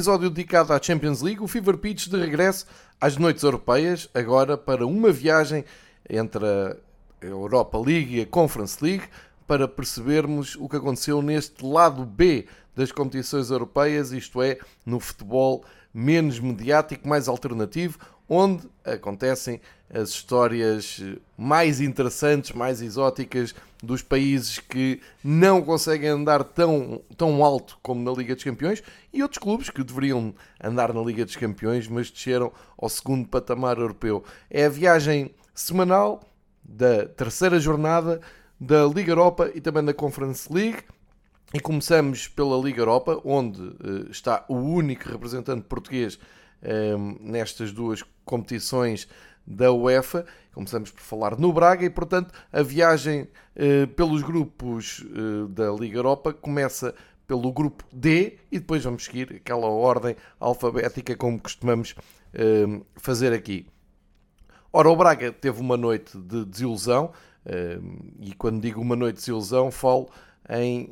episódio dedicado à Champions League, o Fever Pitch de regresso às noites europeias, agora para uma viagem entre a Europa League e a Conference League, para percebermos o que aconteceu neste lado B das competições europeias, isto é, no futebol menos mediático, mais alternativo, onde acontecem as histórias mais interessantes, mais exóticas dos países que não conseguem andar tão, tão alto como na Liga dos Campeões e outros clubes que deveriam andar na Liga dos Campeões, mas desceram ao segundo patamar europeu. É a viagem semanal da terceira jornada da Liga Europa e também da Conference League. E começamos pela Liga Europa, onde uh, está o único representante português nestas duas competições da UEFA. Começamos por falar no Braga e, portanto, a viagem uh, pelos grupos uh, da Liga Europa começa pelo grupo D e depois vamos seguir aquela ordem alfabética como costumamos uh, fazer aqui. Ora, o Braga teve uma noite de desilusão e quando digo uma noite de desilusão falo em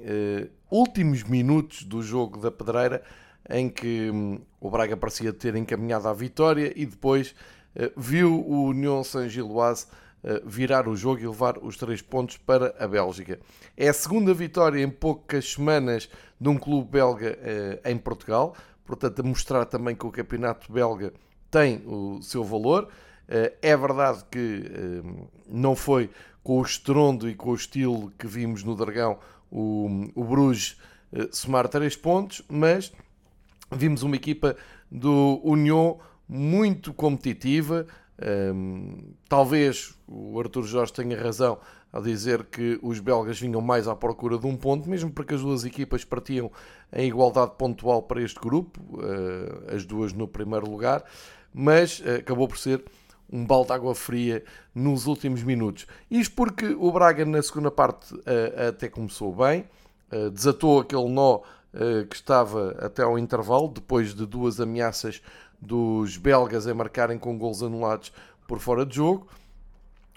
últimos minutos do jogo da Pedreira em que hum, o Braga parecia ter encaminhado à vitória e depois uh, viu o União Saint-Gilloise uh, virar o jogo e levar os três pontos para a Bélgica. É a segunda vitória em poucas semanas de um clube belga uh, em Portugal, portanto, a mostrar também que o campeonato belga tem o seu valor. É verdade que não foi com o estrondo e com o estilo que vimos no Dragão o, o Bruges somar três pontos, mas vimos uma equipa do União muito competitiva. Um, talvez o Arthur Jorge tenha razão ao dizer que os belgas vinham mais à procura de um ponto, mesmo porque as duas equipas partiam em igualdade pontual para este grupo, uh, as duas no primeiro lugar, mas uh, acabou por ser um balde de água fria nos últimos minutos. Isto porque o Braga na segunda parte uh, até começou bem, desatou aquele nó que estava até ao intervalo, depois de duas ameaças dos belgas em marcarem com gols anulados por fora de jogo.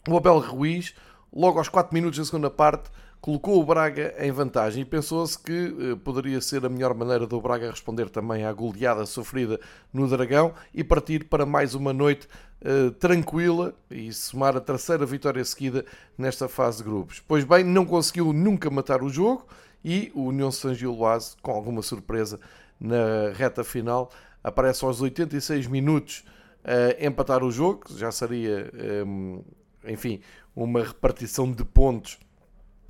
O Abel Ruiz, logo aos 4 minutos da segunda parte, colocou o Braga em vantagem e pensou-se que eh, poderia ser a melhor maneira do Braga responder também à goleada sofrida no Dragão e partir para mais uma noite uh, tranquila e somar a terceira vitória seguida nesta fase de grupos. Pois bem, não conseguiu nunca matar o jogo e o União Saint-Gilloise, com alguma surpresa, na reta final, aparece aos 86 minutos a empatar o jogo, já seria, hum, enfim, uma repartição de pontos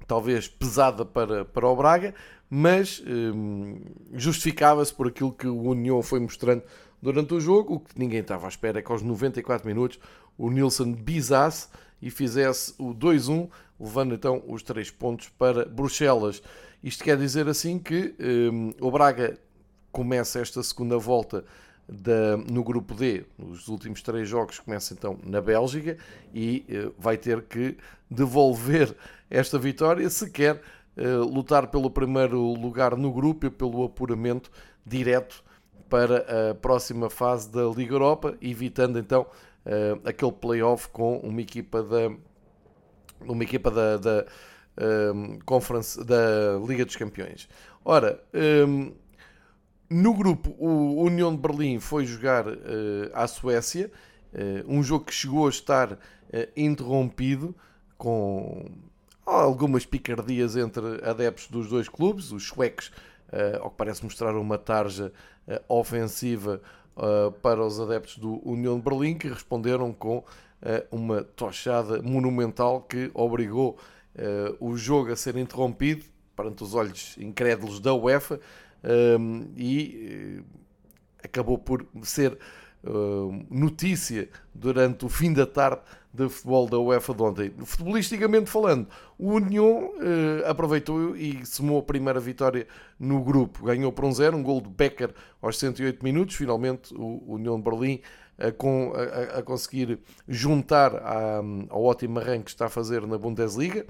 talvez pesada para, para o Braga, mas hum, justificava-se por aquilo que o União foi mostrando durante o jogo. O que ninguém estava à espera é que aos 94 minutos o Nilsson bizasse e fizesse o 2-1, levando então os 3 pontos para Bruxelas. Isto quer dizer assim que um, o Braga começa esta segunda volta da, no grupo D, os últimos três jogos começam então na Bélgica e uh, vai ter que devolver esta vitória se quer uh, lutar pelo primeiro lugar no grupo e pelo apuramento direto para a próxima fase da Liga Europa, evitando então uh, aquele playoff com uma equipa da uma equipa da, da um, Conference da Liga dos Campeões. Ora, um, no grupo, o União de Berlim foi jogar uh, à Suécia, uh, um jogo que chegou a estar uh, interrompido com algumas picardias entre adeptos dos dois clubes. Os suecos, ao que parece mostrar uma tarja ofensiva para os adeptos do União de Berlim, que responderam com uma tochada monumental que obrigou o jogo a ser interrompido perante os olhos incrédulos da UEFA e acabou por ser uh, notícia durante o fim da tarde de futebol da UEFA de ontem. Futebolisticamente falando, o União aproveitou e somou a primeira vitória no grupo. Ganhou por um zero, um gol de Becker aos 108 minutos. Finalmente, o União de Berlim a, com, a, a conseguir juntar à, ao ótimo arranque que está a fazer na Bundesliga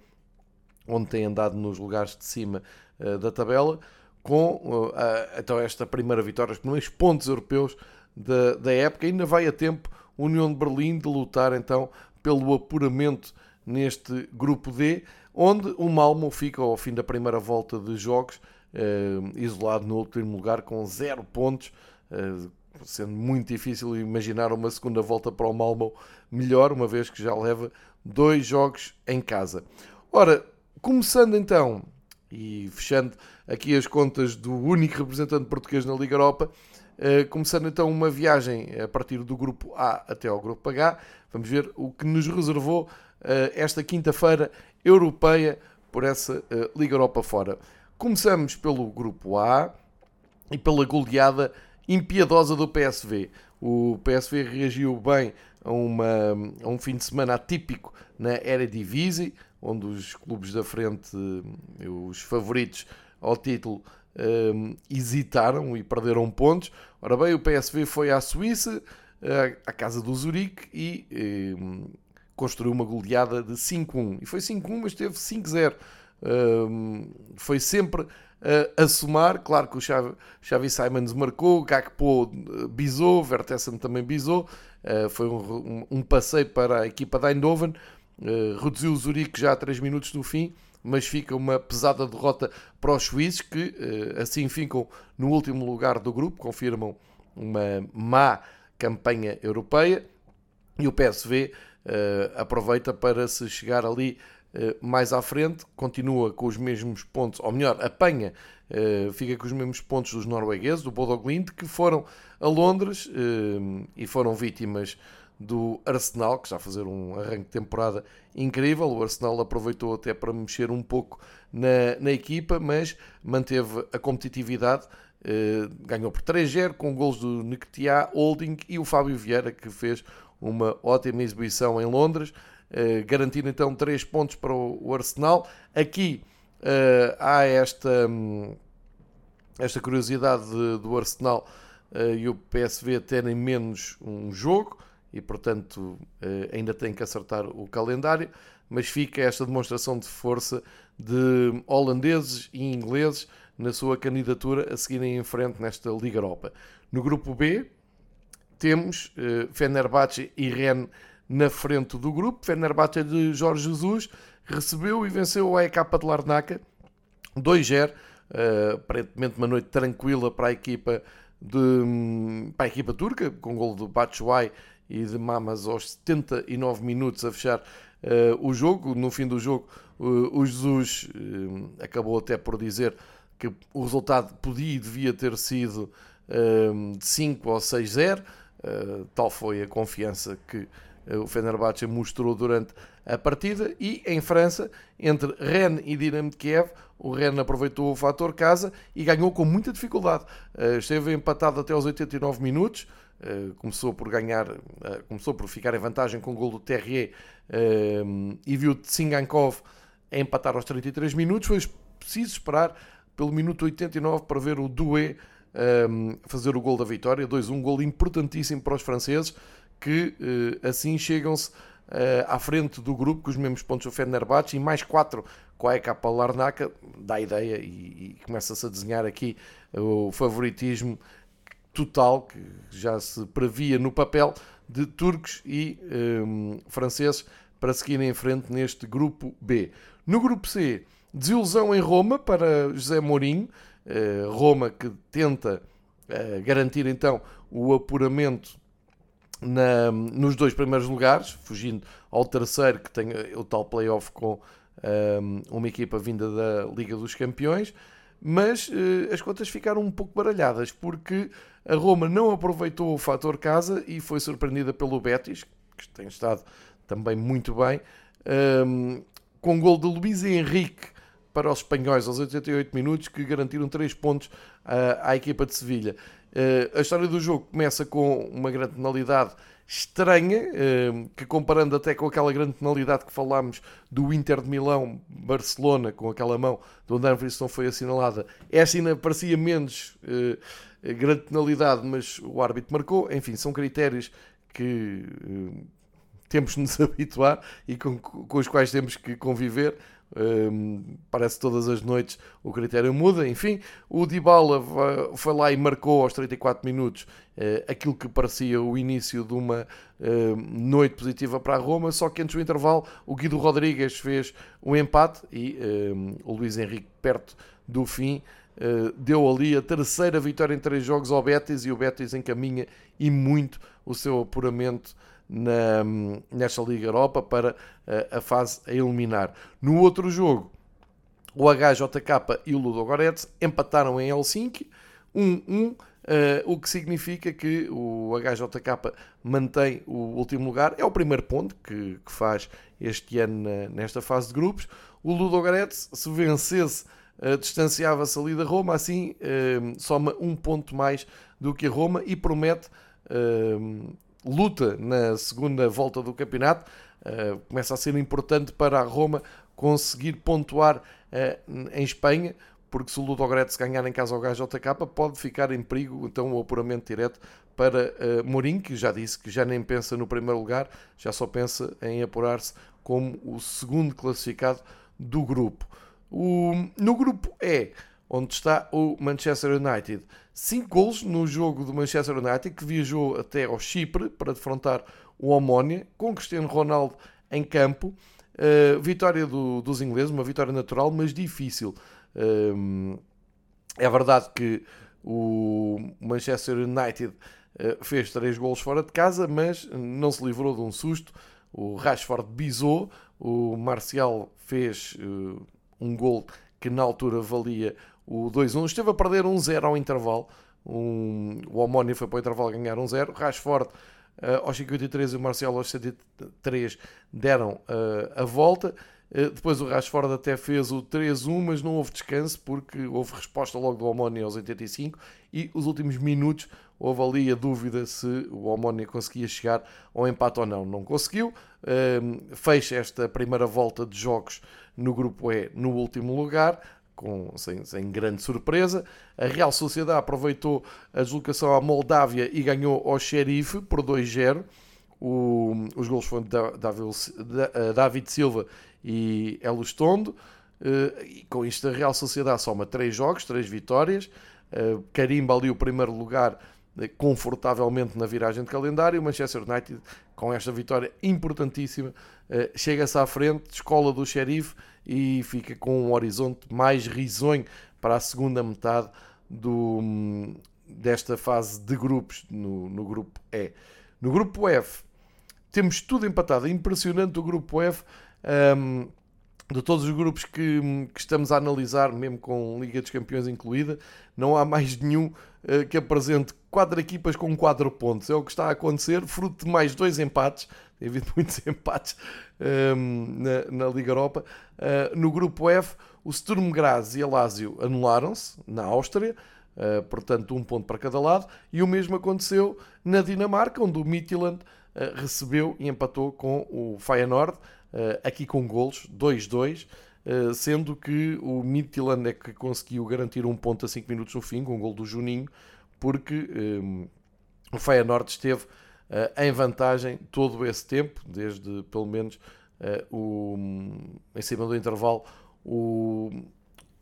onde tem andado nos lugares de cima uh, da tabela, com uh, então esta primeira vitória, os primeiros pontos europeus da, da época. Ainda vai a tempo União de Berlim de lutar então pelo apuramento neste grupo D, onde o Malmo fica ao fim da primeira volta de jogos isolado no último lugar com zero pontos, sendo muito difícil imaginar uma segunda volta para o Malmo melhor, uma vez que já leva dois jogos em casa. Ora, começando então e fechando aqui as contas do único representante português na Liga Europa, começando então uma viagem a partir do grupo A até ao grupo H. Vamos ver o que nos reservou uh, esta quinta-feira europeia por essa Liga Europa fora. Começamos pelo grupo A e pela goleada impiedosa do PSV. O PSV reagiu bem a, uma, a um fim de semana atípico na Eredivisie, onde os clubes da frente, os favoritos ao título, hesitaram e perderam pontos. Ora bem, o PSV foi à Suíça, à casa do Zurique, e um, construiu uma goleada de 5-1. E foi 5-1, mas teve 5-0. Um, foi sempre a somar, claro que o Xavi, Xavi Simons marcou, Gakpo eh, bisou, Vertessen também bisou, uh, foi um, um, um, passeio para a equipa da Eindhoven, uh, reduziu o Zurique já a 3 minutos do fim, mas fica uma pesada derrota para os suíços que assim ficam no último lugar do grupo, confirmam uma má campanha europeia. E o PSV aproveita para se chegar ali eh, mais à frente, continua com os mesmos pontos, ou melhor, apanha, eh, fica com os mesmos pontos dos noruegueses, do Bodo Glimt, que foram a Londres eh, e foram vítimas do Arsenal, que a fazer um arranque de temporada incrível. O Arsenal aproveitou até para mexer um pouco na, na equipa, mas manteve a competitividade. ganhou por 3-0 com gols do Nketiah, Holding e o Fábio Vieira, que fez uma ótima exibição em Londres. Eh, garantindo então 3 pontos para o Arsenal. Aqui uh, há esta, um, esta curiosidade de, do Arsenal e o PSV terem menos um jogo e, portanto, ainda tem que acertar o calendário. Mas fica esta demonstração de força de holandeses e ingleses na sua candidatura a seguirem em frente nesta Liga Europa. No grupo B, temos Fenerbahçe e Rennes na frente do grupo. Fenerbahçe de Jorge Jesus recebeu e venceu o AEK de Larnaca 2-0. Uh, eh, aparentemente uma noite tranquila para a equipa de, para a equipa turca, com gol de Batshuayi e de Mamas aos 79 minutos a fechar uh, o jogo. No fim do jogo, uh, o Jesus acabou até por dizer que o resultado podia e devia ter sido de 5 ou 6-0. tal foi a confiança que o Fenerbahçe mostrou durante a partida e em França, entre Rennes e Dinamo de Kiev, o Rennes aproveitou o fator casa e ganhou com muita dificuldade. Esteve empatado até aos 89 minutos, começou por ganhar, começou por ficar em vantagem com o gol do Terrier e viu Tsingankov empatar aos 33 minutos. Foi preciso esperar pelo minuto 89 para ver o Doué fazer o gol da vitória, 2-1, um gol importantíssimo para os franceses que eh, assim chegam-se eh, à frente do grupo com os mesmos pontos do Fenerbahçe e mais 4 com a EK Larnaca, dá ideia e, e começa-se a desenhar aqui o favoritismo total que já se previa no papel de turcos e um, eh, franceses para seguirem em frente neste grupo B. No grupo C, desilusão em Roma para José Mourinho, uh, Roma que tenta uh, garantir então o apuramento na, nos dois primeiros lugares, fugindo ao terceiro, que tem o tal playoff com um, uma equipa vinda da Liga dos Campeões, mas uh, as contas ficaram um pouco baralhadas, porque a Roma não aproveitou o fator casa e foi surpreendida pelo Betis, que tem estado também muito bem, um, com gol de Luís Henrique para os espanhóis aos 88 minutos, que garantiram 3 pontos uh, à equipa de Sevilha. Uh, a história do jogo começa com uma grande penalidade estranha, uh, que comparando até com aquela grande penalidade que falámos do Inter de Milão, Barcelona, com aquela mão do Dumfries não foi assinalada, esta ainda parecia menos uh, grande penalidade, mas o árbitro marcou. Enfim, são critérios que temos de nos habituar e com, com os quais temos que conviver. Um, parece que todas as noites o critério muda. Enfim, o Dybala foi lá e marcou aos 34 minutos uh, aquilo que parecia o início de uma uh, noite positiva para a Roma. Só que antes do intervalo, o Guido Rodrigues fez um empate e um, o Luís Henrique, perto do fim, deu ali a terceira vitória em três jogos ao Betis e o Betis encaminha e muito o seu apuramento na, nesta Liga Europa para uh, a fase a eliminar. No outro jogo, o HJK e o Ludogorets empataram em Helsinki 1-1 Uh, o que significa que o HJK mantém o último lugar. É o primeiro ponto que, que faz este ano na, nesta fase de grupos. O Ludogorets, se vencesse, uh, distanciava-se ali da Roma, assim uh, soma um ponto mais do que a Roma e promete luta na segunda volta do campeonato. começa a ser importante para a Roma conseguir pontuar em Espanha porque se o Ludogorets ganhar em casa ao HJK pode ficar em perigo então o apuramento direto para uh, Mourinho, que já disse que já nem pensa no primeiro lugar, já só pensa em apurar-se como o segundo classificado do grupo. O, no grupo E, onde está o Manchester United, 5 gols no jogo do Manchester United, que viajou até ao Chipre para defrontar o Omónia, com Cristiano Ronaldo em campo. Uh, vitória do, dos ingleses, uma vitória natural, mas difícil é verdade que o Manchester United eh, fez três gols fora de casa, mas não se livrou de um susto. O Rashford bisou, o Marcial fez eh, um gol que na altura valia o 2-1. Esteve a perder 1-0 ao intervalo. Um, o Omónia foi para o intervalo ganhar 1-0. Rashford uh, aos 53 e o Marcial aos 73 deram uh, a volta. Eh, depois o Rashford até fez o 3-1, mas não houve descanso porque houve resposta logo do Omónia aos 85 e os últimos minutos houve ali a dúvida se o Omónia conseguia chegar ao empate ou não. Não conseguiu. Ehm, fecha esta primeira volta de jogos no grupo E no último lugar. Com, sem, sem, grande surpresa. A Real Sociedade aproveitou a deslocação à Moldávia e ganhou ao Xerife por 2-0. Os gols foram de eh, David Silva e Elustondo. Uh, e com isto a Real Sociedade soma 3 jogos, 3 vitórias, uh, carimba ali o primeiro lugar confortavelmente na viragem de calendário. O Manchester United, com esta vitória importantíssima, chega-se à frente, escola do xerife e fica com um horizonte mais risonho para a segunda metade do, desta fase de grupos no, no grupo E. No grupo F, temos tudo empatado. É impressionante o grupo F um, de todos os grupos que, que, estamos a analisar, mesmo com Liga dos Campeões incluída, não há mais nenhum uh, que apresente quatro equipas com quatro pontos. É o que está a acontecer, fruto de mais dois empates. Tem havido muitos empates um, na, na, Liga Europa. Uh, no grupo F, o Sturm Graz e a Lazio anularam-se na Áustria. Uh, portanto, um ponto para cada lado, e o mesmo aconteceu na Dinamarca, onde o Midtjylland uh, recebeu e empatou com o Feyenoord, eh, aqui com golos, 2-2, eh, sendo que o Midtjylland é que conseguiu garantir um ponto a 5 minutos no fim, com o gol do Juninho, porque um, eh, o Feyenoord esteve em vantagem todo esse tempo, desde pelo menos o, em cima do intervalo, o,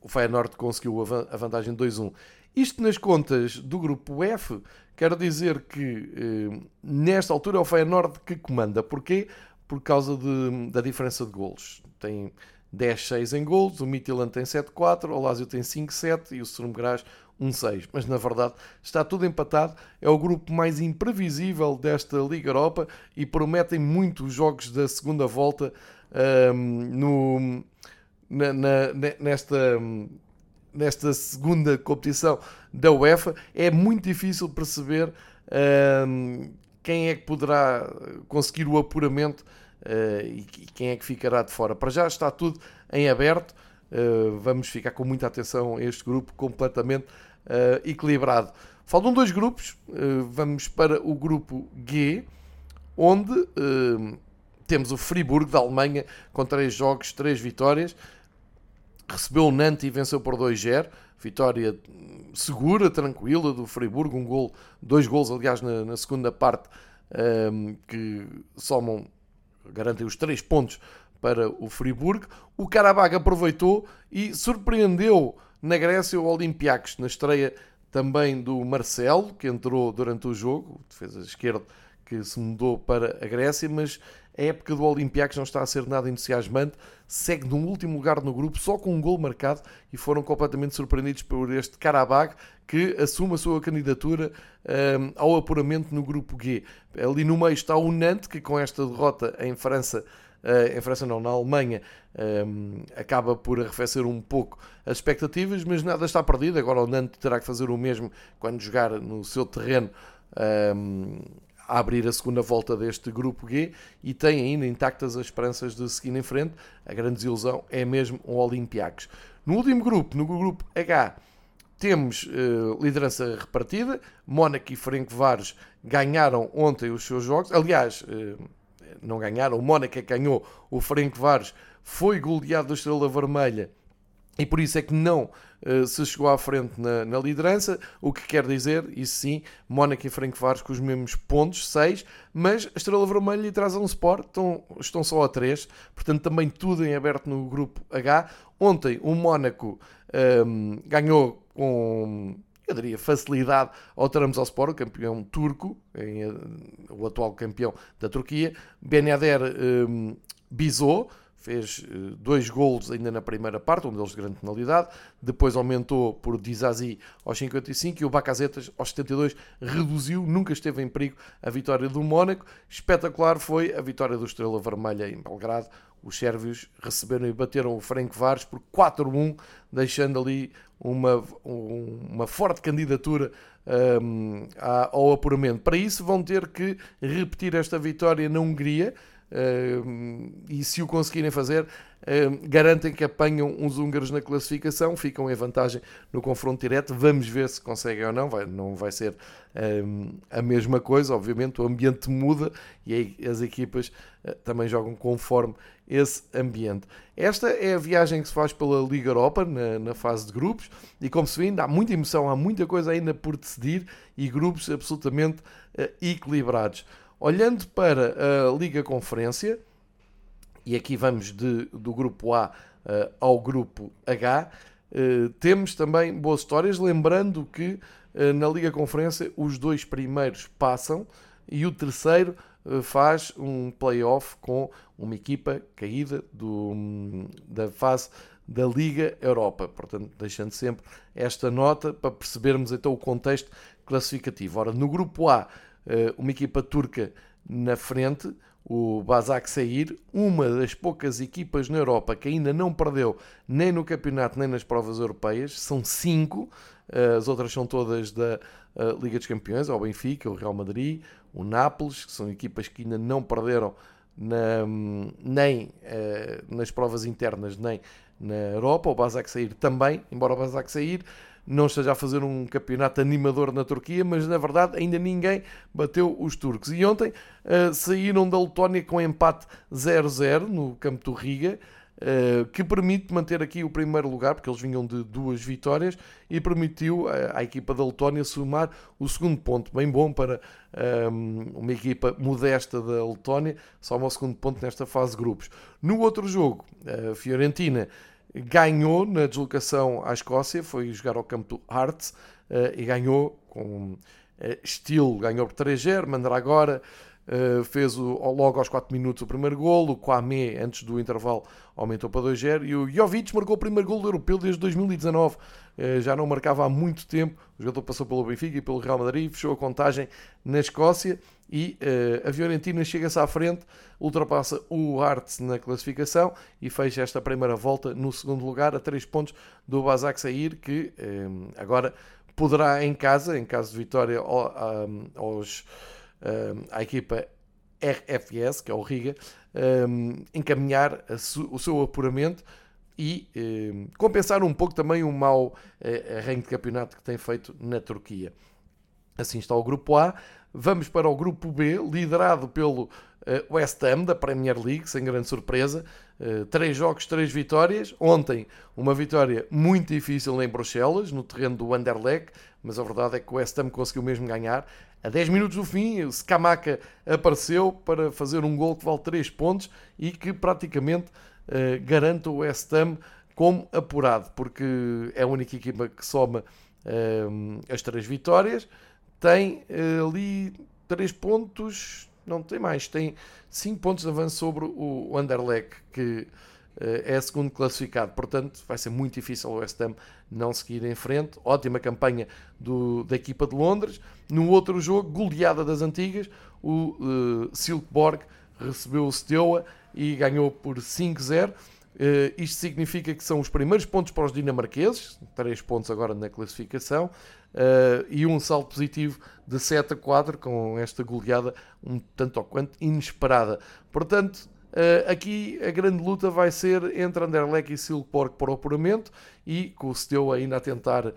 o Feyenoord conseguiu a vantagem 2-1. Isto nas contas do grupo F, quero dizer que nesta altura é o Feyenoord que comanda. Porquê? por causa de, da diferença de golos. Tem 10-6 em golos, o Midtjylland tem 7-4, o Lazio tem 5-7 e o Sturm Graz 1-6. Mas na verdade está tudo empatado. É o grupo mais imprevisível desta Liga Europa e prometem muito os jogos da segunda volta um, no, na, na, nesta, nesta segunda competição da UEFA. É muito difícil perceber um, quem é que poderá conseguir o apuramento uh, e, quem é que ficará de fora. Para já está tudo em aberto. Uh, vamos ficar com muita atenção a este grupo completamente uh, equilibrado. Faltam dois grupos. vamos para o grupo G, onde temos o Friburgo da Alemanha com três jogos, três vitórias. Recebeu o Nantes e venceu por 2-0 vitória segura, tranquila do Friburgo, um gol, dois gols, aliás, na, na segunda parte, um, que somam, garantem os três pontos para o Friburgo. O Karabakh aproveitou e surpreendeu na Grécia o Olympiacos, na estreia também do Marcelo, que entrou durante o jogo, defesa esquerda que se mudou para a Grécia, mas a época do Olympiacos não está a ser nada entusiasmante, segue no último lugar no grupo, só com um gol marcado, e foram completamente surpreendidos por este Karabakh, que assume a sua candidatura um, ao apuramento no grupo G. Ali no meio está o Nantes, que com esta derrota em França Uh, em França não, na Alemanha, um, acaba por arrefecer um pouco as expectativas, mas nada está perdido. Agora o Nantes terá que fazer o mesmo quando jogar no seu terreno um, a abrir a segunda volta deste grupo G e tem ainda intactas as esperanças de seguir em frente. A grande desilusão é mesmo o Olympiacos. No último grupo, no grupo H, temos uh, liderança repartida. Mónaco e Ferencváros ganharam ontem os seus jogos. Aliás, uh, não ganharam. O Mónaco é ganhou. O Ferencváros foi goleado do Estrela Vermelha e por isso é que não uh, se chegou à frente na, na, liderança, o que quer dizer, isso sim, Mónaco e Ferencváros com os mesmos pontos, 6, mas a Estrela Vermelha e Trazão Sport estão, estão só a 3, portanto também tudo em aberto no grupo H. Ontem o Mónaco um, ehm, ganhou com eu diria, facilidade ao Trabzonspor, o campeão turco, em, o atual campeão da Turquia. Benader um, bisou, fez uh, dois golos ainda na primeira parte, um deles de grande penalidade, depois aumentou por Dizazi aos 55 e o Bacazetas aos 72 reduziu, nunca esteve em perigo a vitória do Mónaco. Espetacular foi a vitória do Estrela Vermelha em Belgrado, os sérvios receberam e bateram o Franco Vares por 4-1, deixando ali uma, uma forte candidatura um, ao apuramento. Para isso vão ter que repetir esta vitória na Hungria, um, e se o conseguirem fazer, garantem que apanham uns húngaros na classificação, ficam em vantagem no confronto direto. Vamos ver se conseguem ou não. Vai, não vai ser um, a mesma coisa, obviamente. O ambiente muda e aí as equipas uh, também jogam conforme esse ambiente. Esta é a viagem que se faz pela Liga Europa na, na fase de grupos e, como se vê, ainda há muita emoção, há muita coisa ainda por decidir e grupos absolutamente uh, equilibrados. Olhando para a Liga Conferência, e aqui vamos de, do grupo A uh, ao grupo H, uh, temos também boas histórias, lembrando que uh, na Liga Conferência os dois primeiros passam e o terceiro faz um playoff com uma equipa caída do, da fase da Liga Europa. Portanto, deixando sempre esta nota para percebermos então o contexto classificativo. Ora, no grupo A, uma equipa turca na frente, o Basak Sair, uma das poucas equipas na Europa que ainda não perdeu nem no campeonato nem nas provas europeias, são cinco, eh, as outras são todas da eh, Liga dos Campeões, o Benfica, o Real Madrid, o Nápoles, que são equipas que ainda não perderam na, nem eh, nas provas internas nem na Europa, o Basak Sair também, embora o Basak Sair não esteja a fazer um campeonato animador na Turquia, mas na verdade ainda ninguém bateu os turcos. E ontem uh, saíram da Letónia com empate 0-0 no campo do Riga. Uh, que permite manter aqui o primeiro lugar, porque eles vinham de duas vitórias, e permitiu uh, à equipa da Letónia somar o segundo ponto. Bem bom para um, uma equipa modesta da Letónia, soma o segundo ponto nesta fase de grupos. No outro jogo, a Fiorentina ganhou na deslocação à Escócia, foi jogar ao campo do Hearts uh, e ganhou com uh, estilo, ganhou por 3-0, Mandará agora. Uh, fez o, logo aos 4 minutos o primeiro gol, o Kwame antes do intervalo aumentou para 2-0 e o Jovic marcou o primeiro gol do europeu desde 2019. Uh, já não marcava há muito tempo. O jogador passou pelo Benfica e pelo Real Madrid, fechou a contagem na Escócia e uh, a Fiorentina chega-se à frente, ultrapassa o Arts na classificação e fecha esta primeira volta no segundo lugar a 3 pontos do Basak Sair que agora poderá em casa, em caso de vitória aos à equipa RFS, que é o Riga, encaminhar o seu apuramento e compensar um pouco também o mau eh, arranque de campeonato que tem feito na Turquia. Assim está o grupo A. Vamos para o grupo B, liderado pelo eh, West Ham da Premier League, sem grande surpresa. Eh, três jogos, três vitórias. Ontem, uma vitória muito difícil em Bruxelas, no terreno do Anderlecht, mas a verdade é que o West Ham conseguiu mesmo ganhar. A 10 minutos do fim, o Scamaca apareceu para fazer um gol que vale 3 pontos e que praticamente uh, garante o West Ham como apurado, porque é a única equipa que soma uh, as três vitórias. Tem uh, ali 3 pontos, não tem mais, tem 5 pontos de avanço sobre o Anderlecht, que é segundo classificado. Portanto, vai ser muito difícil o West Ham não seguir em frente. Ótima campanha do, da equipa de Londres. No outro jogo, goleada das antigas, o uh, recebeu o Steaua e ganhou por 5-0. Uh, isto significa que são os primeiros pontos para os dinamarqueses, 3 pontos agora na classificação, uh, e um salto positivo de 7 a 4, com esta goleada um tanto ou quanto inesperada. Portanto, uh, aqui a grande luta vai ser entre Anderlecht e Silkeborg para o apuramento, e com o Steaua ainda a tentar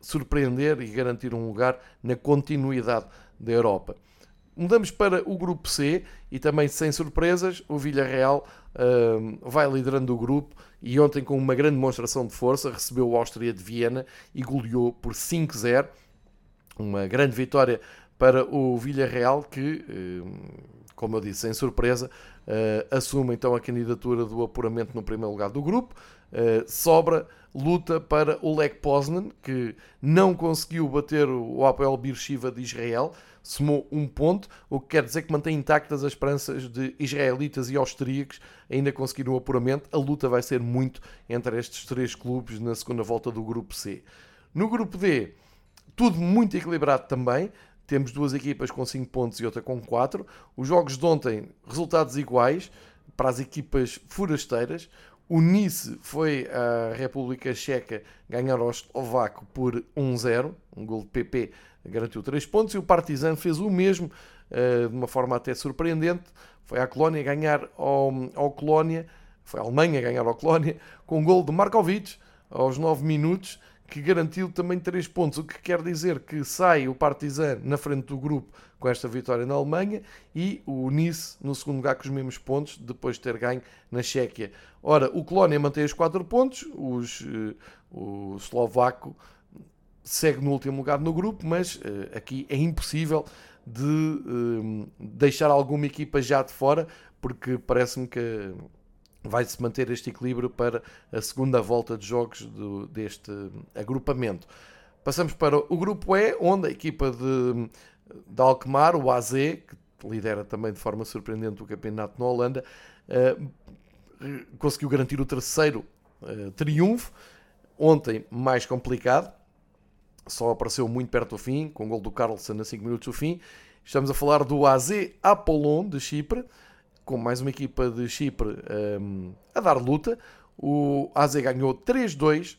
surpreender e garantir um lugar na continuidade da Europa. Mudamos para o grupo C e também sem surpresas, o Villarreal uh, vai liderando o grupo e ontem com uma grande demonstração de força recebeu o Áustria de Viena e goleou por 5-0. Uma grande vitória para o Villarreal que, como eu disse, sem surpresa, uh, assume então a candidatura do apuramento no primeiro lugar do grupo. Uh, sobra luta para o Lech Poznan, que não conseguiu bater o Apel Beersheba de Israel, somou um ponto, o que quer dizer que mantém intactas as esperanças de israelitas e austríacos ainda conseguir um apuramento. A luta vai ser muito entre estes três clubes na segunda volta do grupo C. No grupo D, tudo muito equilibrado também. Temos duas equipas com 5 pontos e outra com 4. Os jogos de ontem, resultados iguais para as equipas forasteiras. O Nice foi à República Checa ganhar ao Eslovaco por 1-0, um gol de PP garantiu 3 pontos, e o Partizan fez o mesmo, eh, de uma forma até surpreendente, foi à Colónia ganhar ao, ao Colónia, foi a Alemanha ganhar ao Colónia, com um gol de Markovic aos 9 minutos, que garantiu também 3 pontos, o que quer dizer que sai o Partizan na frente do grupo com esta vitória na Alemanha e o Nice no segundo lugar com os mesmos pontos, depois de ter ganho na Chequia. Ora, o Colónia mantém os 4 pontos, os, uh, o eslovaco segue no último lugar no grupo, mas uh, aqui é impossível de uh, deixar alguma equipa já de fora, porque parece-me que vai-se manter este equilíbrio para a segunda volta de jogos do, deste agrupamento. Passamos para o grupo E, onde a equipa de, de Alkmaar, o AZ, que lidera também de forma surpreendente o campeonato na Holanda, uh, conseguiu garantir o terceiro uh, triunfo. Ontem, mais complicado, só apareceu muito perto do fim, com o gol do Carlson a 5 minutos do fim. Estamos a falar do AZ Apollon de Chipre, com mais uma equipa de Chipre um, a dar luta. O AZ ganhou 3-2.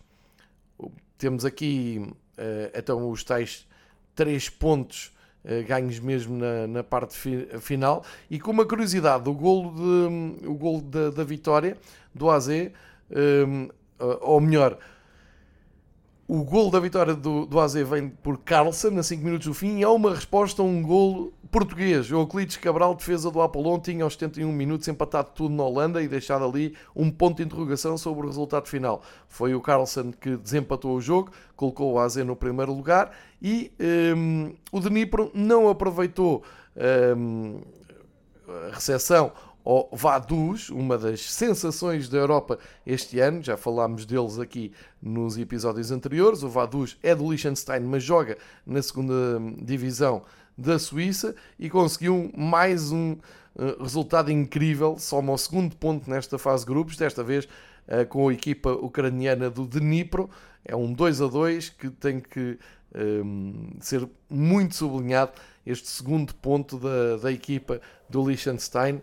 Temos aqui uh, então os tais 3 pontos uh, ganhos mesmo na, na parte fi final. E com uma curiosidade, o gol, de, um, o gol da, da vitória do AZ, um, uh, ou melhor, o gol da vitória do, do AZ vem por Carlsen, a 5 minutos do fim, e é uma resposta a um gol português. O Euclides Cabral, defesa do Apollon, tinha aos 71 minutos empatado tudo na Holanda e deixado ali um ponto de interrogação sobre o resultado final. Foi o Carlsen que desempatou o jogo, colocou o AZ no primeiro lugar e um, o Dnipro não aproveitou um, a recepção ao Vaduz, uma das sensações da Europa este ano, já falámos deles aqui nos episódios anteriores. O Vaduz é do Liechtenstein, mas joga na segunda divisão da Suíça e conseguiu mais um eh, resultado incrível, soma o segundo ponto nesta fase de grupos, desta vez eh, com a equipa ucraniana do Dnipro. É um 2 a 2 que tem que um, ehm, ser muito sublinhado este segundo ponto da, da equipa do Liechtenstein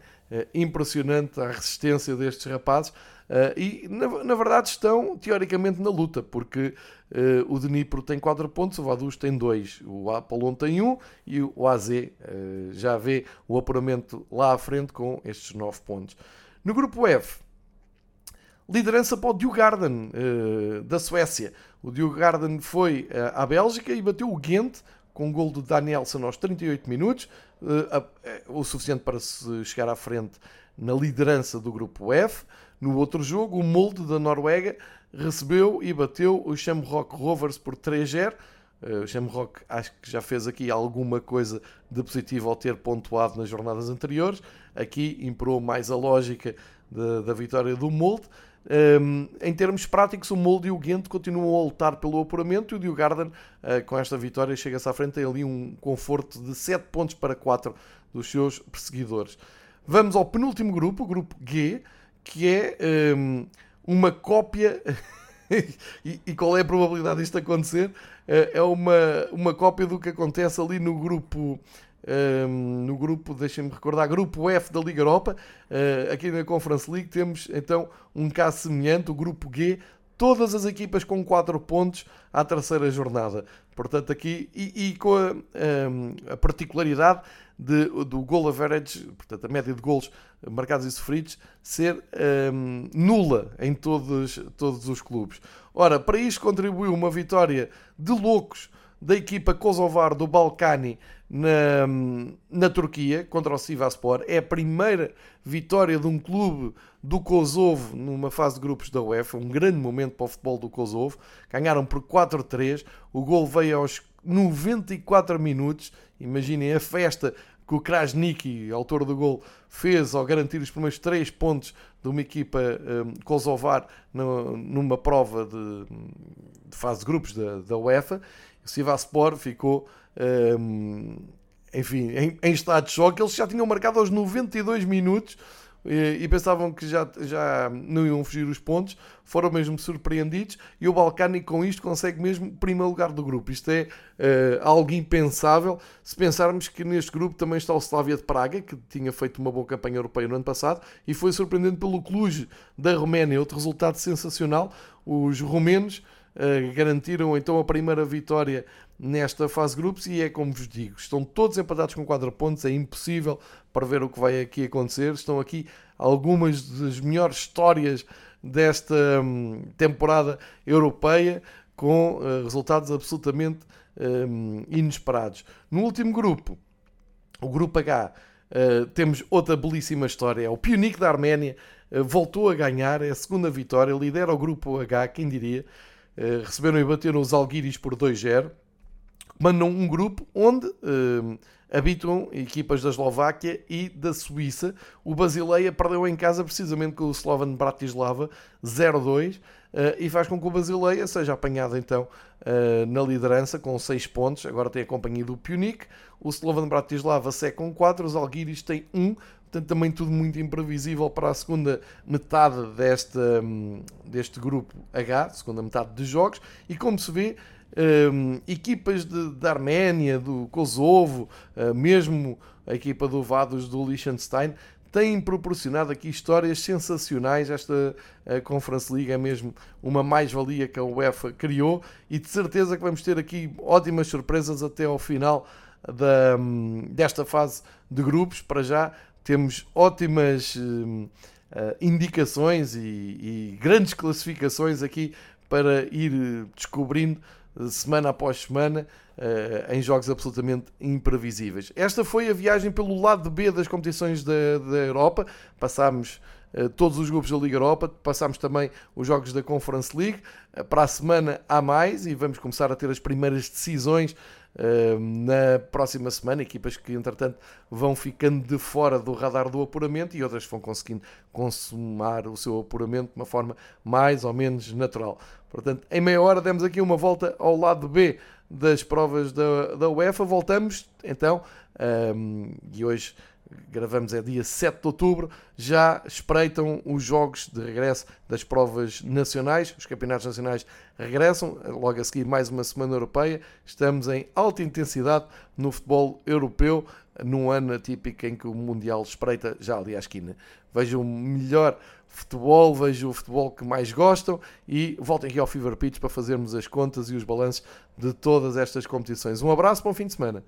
impressionante a resistência destes rapazes. Uh, e na, na, verdade estão teoricamente na luta, porque uh, o Dnipro tem 4 pontos, o Vaduz tem 2, o Apollon tem 1 um, e o AZ já vê o apuramento lá à frente com estes 9 pontos. No grupo F, liderança para o Djurgården da Suécia. O Djurgården foi à Bélgica e bateu o Ghent com um gol de Danielson aos 38 minutos, eh, o suficiente para se chegar à frente na liderança do grupo F. No outro jogo, o Molde da Noruega recebeu e bateu o Shamrock Rovers por 3-0. o Shamrock acho que já fez aqui alguma coisa de positivo ao ter pontuado nas jornadas anteriores. Aqui imperou mais a lógica de, da vitória do Molde. Um, em termos práticos, o Molde e o Ghent continuam a lutar pelo apuramento e o Diogarden, uh, com esta vitória, chega-se à frente. Tem ali um conforto de 7 pontos para 4 dos seus perseguidores. Vamos ao penúltimo grupo, o grupo G, que é um, uma cópia. e, e, qual é a probabilidade disto acontecer? Uh, é uma, uma cópia do que acontece ali no grupo um, no grupo, deixem-me recordar, grupo F da Liga Europa. Uh, aqui na Conference League temos então um caso semelhante, o grupo G, todas as equipas com 4 pontos à terceira jornada. Portanto, aqui, e, e com a, um, a particularidade de, do goal average, portanto, a média de golos marcados e sofridos, ser um, nula em todos, todos os clubes. Ora, para isto contribuiu uma vitória de loucos da equipa kosovar do Balcani na, na Turquia contra o Sivaspor. É a primeira vitória de um clube do Kosovo numa fase de grupos da UEFA. Um grande momento para o futebol do Kosovo. Ganharam por 4-3. O gol veio aos 94 minutos. Imaginem a festa que o Krasniki, autor do gol, fez ao garantir os primeiros 3 pontos de uma equipa um, kosovar no, numa prova de, de, fase de grupos da, da UEFA. Sivaspor ficou um, enfim, em, em, estado de choque. Eles já tinham marcado aos 92 minutos e, e, pensavam que já, já não iam fugir os pontos. Foram mesmo surpreendidos e o Balcani com isto consegue mesmo o primeiro lugar do grupo. Isto é uh, algo impensável se pensarmos que neste grupo também está o Slavia de Praga, que tinha feito uma boa campanha europeia no ano passado e foi surpreendido pelo Cluj da Roménia. Outro resultado sensacional. Os romenos uh, garantiram então a primeira vitória nesta fase de grupos e é como vos digo, estão todos empatados com 4 pontos, é impossível para ver o que vai aqui acontecer. Estão aqui algumas das melhores histórias desta hum, temporada europeia com uh, resultados absolutamente um, inesperados. No último grupo, o grupo H, uh, temos outra belíssima história. O Pionic da Arménia voltou a ganhar, é a segunda vitória, lidera o grupo H, quem diria. Receberam e bateram os Alguiris por 2-0 mandam um grupo onde uh, habitam equipas da Eslováquia e da Suíça. O Basileia perdeu em casa precisamente com o Slovan Bratislava 0-2 uh, eh, e faz com que o Basileia seja apanhado então na liderança com 6 pontos. Agora tem a companhia do Punic. O Slovan Bratislava segue com 4, os Alguiris têm 1. Portanto, também tudo muito imprevisível para a segunda metade deste, um, deste grupo H, segunda metade de jogos. E como se vê, um, equipas de, da Arménia, do Kosovo, uh, mesmo a equipa do Vados do Liechtenstein, têm proporcionado aqui histórias sensacionais. Esta Conference League é mesmo uma mais-valia que a UEFA criou e de certeza que vamos ter aqui ótimas surpresas até ao final da, um, desta fase de grupos. Para já temos ótimas uh, indicações e, e grandes classificações aqui para ir descobrindo semana após semana, uh, em jogos absolutamente imprevisíveis. Esta foi a viagem pelo lado B das competições da, da Europa. Passámos todos os grupos da Liga Europa, passámos também os jogos da Conference League. Uh, para a semana há mais e vamos começar a ter as primeiras decisões na próxima semana, equipas que entretanto vão ficando de fora do radar do apuramento e outras vão conseguindo consumar o seu apuramento de uma forma mais ou menos natural. Portanto, em meia hora demos aqui uma volta ao lado B das provas da, da UEFA. Voltamos então, e hoje gravamos é dia 7 de outubro, já espreitam os jogos de regresso das provas nacionais, os campeonatos nacionais regressam, logo a seguir mais uma semana europeia, estamos em alta intensidade no futebol europeu, num ano atípico em que o Mundial espreita já ali à esquina. Vejam melhor futebol, vejo o futebol que mais gostam e voltem aqui ao Fever Pitch para fazermos as contas e os balanços de todas estas competições. Um abraço, bom fim de semana.